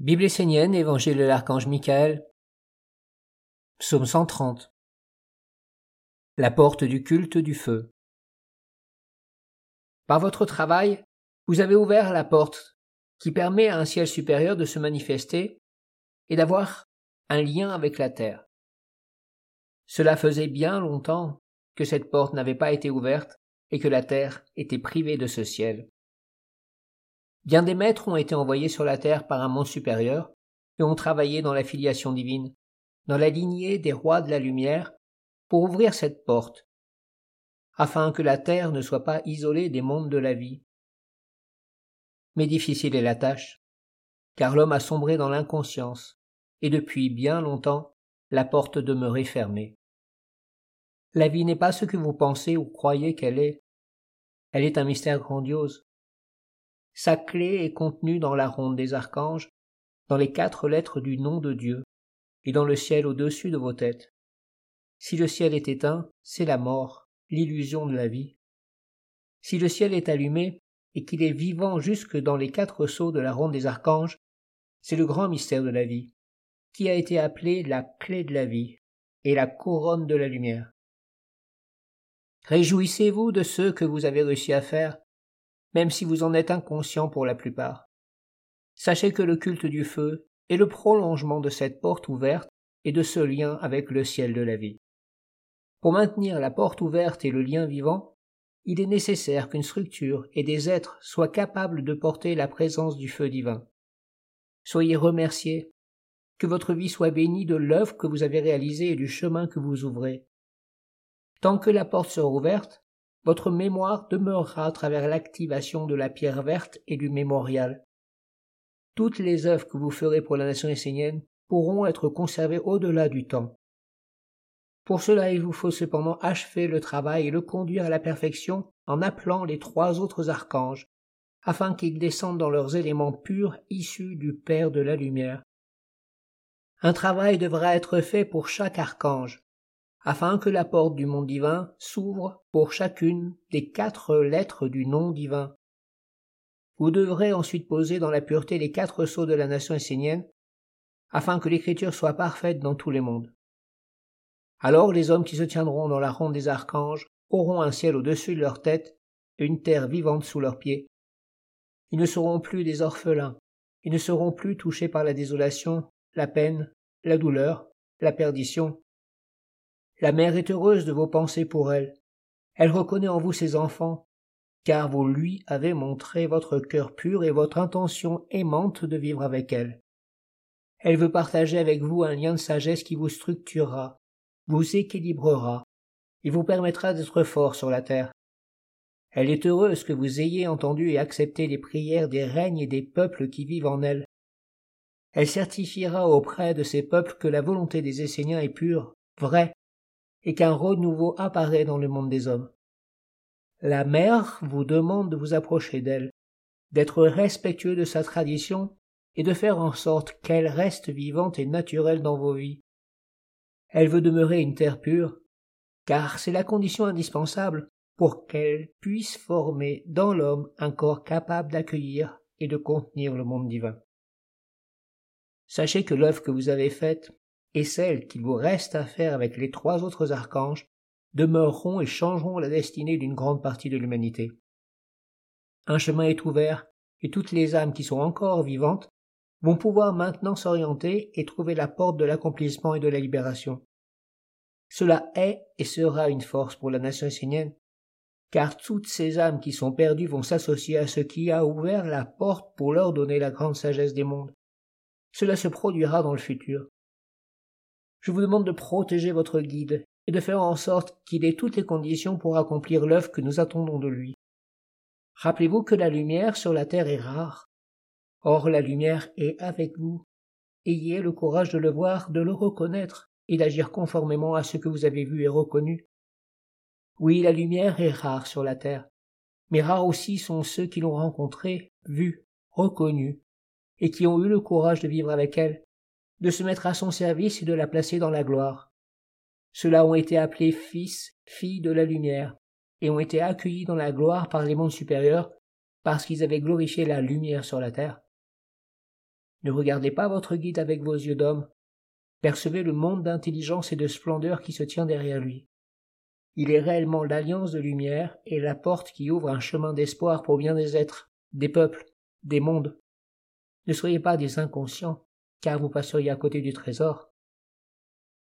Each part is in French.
Bible essénienne, Évangile de l'archange Michael, Psaume 130. La porte du culte du feu. Par votre travail, vous avez ouvert la porte qui permet à un ciel supérieur de se manifester et d'avoir un lien avec la terre. Cela faisait bien longtemps que cette porte n'avait pas été ouverte et que la terre était privée de ce ciel. Bien des maîtres ont été envoyés sur la terre par un monde supérieur et ont travaillé dans la filiation divine, dans la lignée des rois de la lumière, pour ouvrir cette porte, afin que la terre ne soit pas isolée des mondes de la vie. Mais difficile est la tâche, car l'homme a sombré dans l'inconscience, et depuis bien longtemps la porte demeurait fermée. La vie n'est pas ce que vous pensez ou croyez qu'elle est. Elle est un mystère grandiose, sa clé est contenue dans la ronde des archanges, dans les quatre lettres du nom de Dieu, et dans le ciel au-dessus de vos têtes. Si le ciel est éteint, c'est la mort, l'illusion de la vie. Si le ciel est allumé, et qu'il est vivant jusque dans les quatre sceaux de la ronde des archanges, c'est le grand mystère de la vie, qui a été appelé la clé de la vie et la couronne de la lumière? Réjouissez-vous de ce que vous avez réussi à faire, même si vous en êtes inconscient pour la plupart. Sachez que le culte du feu est le prolongement de cette porte ouverte et de ce lien avec le ciel de la vie. Pour maintenir la porte ouverte et le lien vivant, il est nécessaire qu'une structure et des êtres soient capables de porter la présence du feu divin. Soyez remerciés, que votre vie soit bénie de l'œuvre que vous avez réalisée et du chemin que vous ouvrez. Tant que la porte sera ouverte, votre mémoire demeurera à travers l'activation de la pierre verte et du mémorial. Toutes les œuvres que vous ferez pour la nation essénienne pourront être conservées au-delà du temps. Pour cela, il vous faut cependant achever le travail et le conduire à la perfection en appelant les trois autres archanges, afin qu'ils descendent dans leurs éléments purs issus du Père de la lumière. Un travail devra être fait pour chaque archange, afin que la porte du monde divin s'ouvre pour chacune des quatre lettres du nom divin. Vous devrez ensuite poser dans la pureté les quatre sceaux de la nation essénienne, afin que l'écriture soit parfaite dans tous les mondes. Alors les hommes qui se tiendront dans la ronde des archanges auront un ciel au-dessus de leur tête et une terre vivante sous leurs pieds. Ils ne seront plus des orphelins, ils ne seront plus touchés par la désolation, la peine, la douleur, la perdition, la mère est heureuse de vos pensées pour elle. Elle reconnaît en vous ses enfants, car vous lui avez montré votre cœur pur et votre intention aimante de vivre avec elle. Elle veut partager avec vous un lien de sagesse qui vous structurera, vous équilibrera, et vous permettra d'être fort sur la terre. Elle est heureuse que vous ayez entendu et accepté les prières des règnes et des peuples qui vivent en elle. Elle certifiera auprès de ces peuples que la volonté des Esséniens est pure, vraie, et qu'un renouveau apparaît dans le monde des hommes. La mère vous demande de vous approcher d'elle, d'être respectueux de sa tradition et de faire en sorte qu'elle reste vivante et naturelle dans vos vies. Elle veut demeurer une terre pure, car c'est la condition indispensable pour qu'elle puisse former dans l'homme un corps capable d'accueillir et de contenir le monde divin. Sachez que l'œuvre que vous avez faite et celles qu'il vous reste à faire avec les trois autres archanges demeureront et changeront la destinée d'une grande partie de l'humanité. Un chemin est ouvert, et toutes les âmes qui sont encore vivantes vont pouvoir maintenant s'orienter et trouver la porte de l'accomplissement et de la libération. Cela est et sera une force pour la nation essénienne, car toutes ces âmes qui sont perdues vont s'associer à ce qui a ouvert la porte pour leur donner la grande sagesse des mondes. Cela se produira dans le futur je vous demande de protéger votre guide et de faire en sorte qu'il ait toutes les conditions pour accomplir l'œuvre que nous attendons de lui. Rappelez-vous que la lumière sur la terre est rare. Or la lumière est avec vous. Ayez le courage de le voir, de le reconnaître et d'agir conformément à ce que vous avez vu et reconnu. Oui, la lumière est rare sur la terre, mais rares aussi sont ceux qui l'ont rencontrée, vue, reconnue, et qui ont eu le courage de vivre avec elle de se mettre à son service et de la placer dans la gloire. Ceux-là ont été appelés fils, filles de la lumière, et ont été accueillis dans la gloire par les mondes supérieurs, parce qu'ils avaient glorifié la lumière sur la terre. Ne regardez pas votre guide avec vos yeux d'homme. Percevez le monde d'intelligence et de splendeur qui se tient derrière lui. Il est réellement l'alliance de lumière et la porte qui ouvre un chemin d'espoir pour bien des êtres, des peuples, des mondes. Ne soyez pas des inconscients, car vous passeriez à côté du trésor.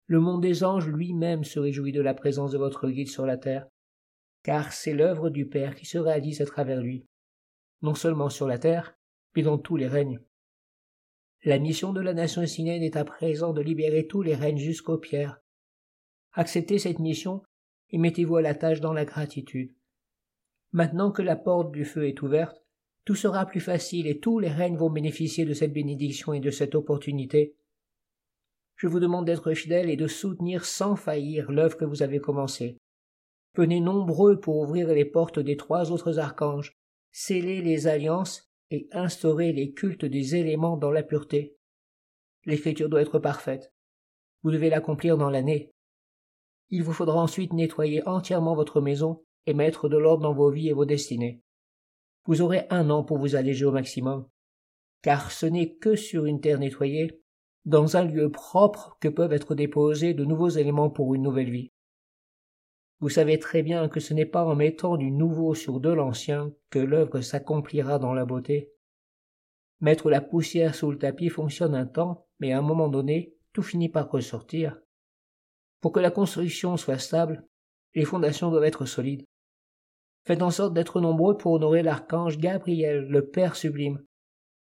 Le monde des anges lui-même se réjouit de la présence de votre guide sur la terre, car c'est l'œuvre du Père qui se réalise à travers lui, non seulement sur la terre, mais dans tous les règnes. La mission de la nation essénienne est à présent de libérer tous les règnes jusqu'aux pierres. Acceptez cette mission et mettez-vous à la tâche dans la gratitude. Maintenant que la porte du feu est ouverte, tout sera plus facile et tous les règnes vont bénéficier de cette bénédiction et de cette opportunité. Je vous demande d'être fidèle et de soutenir sans faillir l'œuvre que vous avez commencée. Venez nombreux pour ouvrir les portes des trois autres archanges, sceller les alliances et instaurer les cultes des éléments dans la pureté. L'écriture doit être parfaite. Vous devez l'accomplir dans l'année. Il vous faudra ensuite nettoyer entièrement votre maison et mettre de l'ordre dans vos vies et vos destinées. Vous aurez un an pour vous alléger au maximum, car ce n'est que sur une terre nettoyée, dans un lieu propre, que peuvent être déposés de nouveaux éléments pour une nouvelle vie. Vous savez très bien que ce n'est pas en mettant du nouveau sur de l'ancien que l'œuvre s'accomplira dans la beauté. Mettre la poussière sous le tapis fonctionne un temps, mais à un moment donné, tout finit par ressortir. Pour que la construction soit stable, les fondations doivent être solides. Faites en sorte d'être nombreux pour honorer l'archange Gabriel, le Père sublime.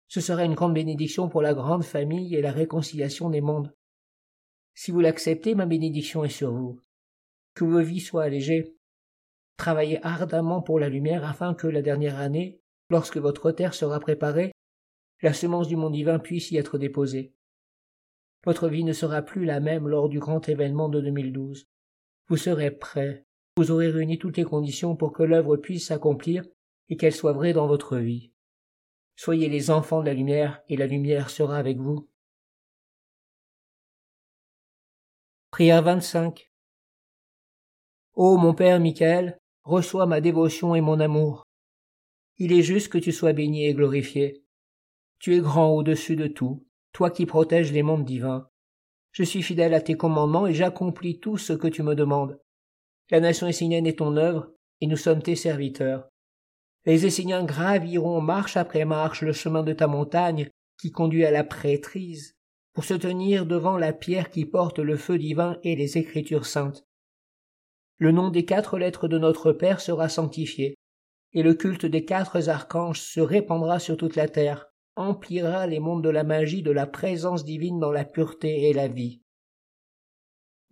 Ce sera une grande bénédiction pour la grande famille et la réconciliation des mondes. Si vous l'acceptez, ma bénédiction est sur vous que vos vies soient allégées. Travaillez ardemment pour la lumière afin que la dernière année, lorsque votre terre sera préparée, la semence du monde divin puisse y être déposée. Votre vie ne sera plus la même lors du grand événement de 2012. Vous serez prêt, vous aurez réuni toutes les conditions pour que l'œuvre puisse s'accomplir et qu'elle soit vraie dans votre vie. Soyez les enfants de la lumière et la lumière sera avec vous. Prière 25 Ô mon Père Michael, reçois ma dévotion et mon amour. Il est juste que tu sois béni et glorifié. Tu es grand au-dessus de tout, toi qui protèges les mondes divins. Je suis fidèle à tes commandements et j'accomplis tout ce que tu me demandes. La nation essénienne est ton œuvre, et nous sommes tes serviteurs. Les Esséniens graviront marche après marche le chemin de ta montagne qui conduit à la prêtrise, pour se tenir devant la pierre qui porte le feu divin et les Écritures saintes le nom des quatre lettres de notre Père sera sanctifié, et le culte des quatre archanges se répandra sur toute la terre, emplira les mondes de la magie de la présence divine dans la pureté et la vie.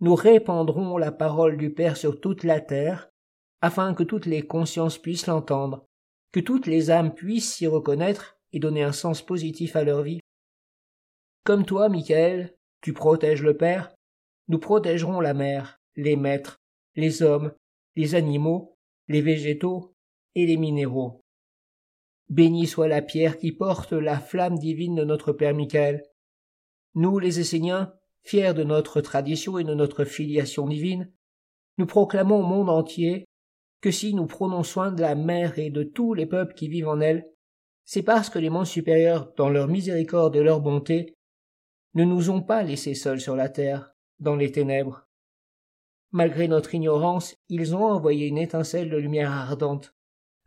Nous répandrons la parole du Père sur toute la terre, afin que toutes les consciences puissent l'entendre, que toutes les âmes puissent s'y reconnaître et donner un sens positif à leur vie. Comme toi, Michael, tu protèges le Père, nous protégerons la mère, les maîtres, les hommes, les animaux, les végétaux et les minéraux. Béni soit la pierre qui porte la flamme divine de notre Père Michael. Nous, les Esséniens, fiers de notre tradition et de notre filiation divine, nous proclamons au monde entier que si nous prenons soin de la mer et de tous les peuples qui vivent en elle, c'est parce que les mondes supérieurs, dans leur miséricorde et leur bonté, ne nous ont pas laissés seuls sur la terre, dans les ténèbres. Malgré notre ignorance, ils ont envoyé une étincelle de lumière ardente,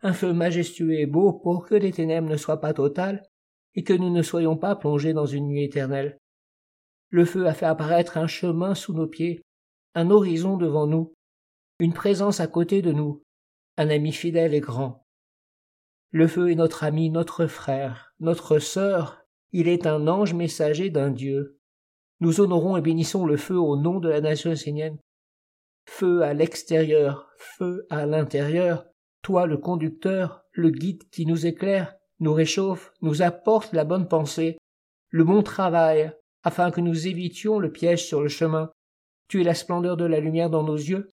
un feu majestueux et beau pour que les ténèbres ne soient pas totales et que nous ne soyons pas plongés dans une nuit éternelle. Le feu a fait apparaître un chemin sous nos pieds, un horizon devant nous, une présence à côté de nous, un ami fidèle et grand. Le feu est notre ami, notre frère, notre sœur, il est un ange messager d'un Dieu. Nous honorons et bénissons le feu au nom de la nation essénienne feu à l'extérieur, feu à l'intérieur, toi le conducteur, le guide qui nous éclaire, nous réchauffe, nous apporte la bonne pensée, le bon travail, afin que nous évitions le piège sur le chemin. Tu es la splendeur de la lumière dans nos yeux.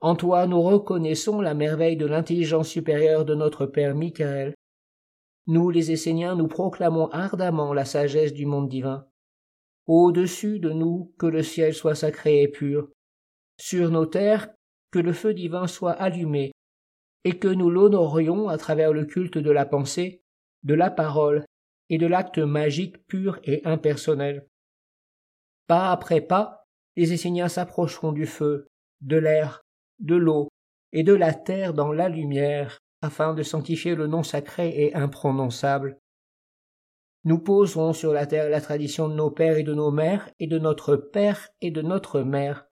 En toi nous reconnaissons la merveille de l'intelligence supérieure de notre Père Michael. Nous les Esséniens nous proclamons ardemment la sagesse du monde divin. Au-dessus de nous que le ciel soit sacré et pur, sur nos terres, que le feu divin soit allumé, et que nous l'honorions à travers le culte de la pensée, de la parole et de l'acte magique pur et impersonnel. Pas après pas, les Esséniens s'approcheront du feu, de l'air, de l'eau et de la terre dans la lumière, afin de sanctifier le nom sacré et imprononçable. Nous poserons sur la terre la tradition de nos pères et de nos mères, et de notre père et de notre mère.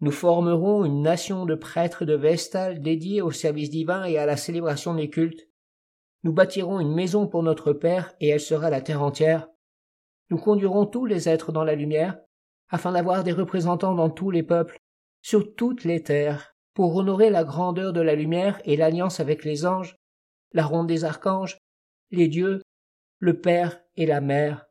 Nous formerons une nation de prêtres de Vestales dédiés au service divin et à la célébration des cultes. Nous bâtirons une maison pour notre Père, et elle sera la terre entière. Nous conduirons tous les êtres dans la lumière, afin d'avoir des représentants dans tous les peuples, sur toutes les terres, pour honorer la grandeur de la lumière et l'alliance avec les anges, la ronde des archanges, les dieux, le Père et la Mère.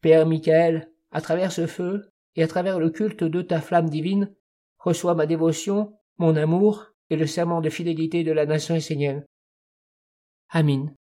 Père Michael, à travers ce feu, et à travers le culte de ta flamme divine, reçois ma dévotion, mon amour et le serment de fidélité de la nation essénienne. Amin.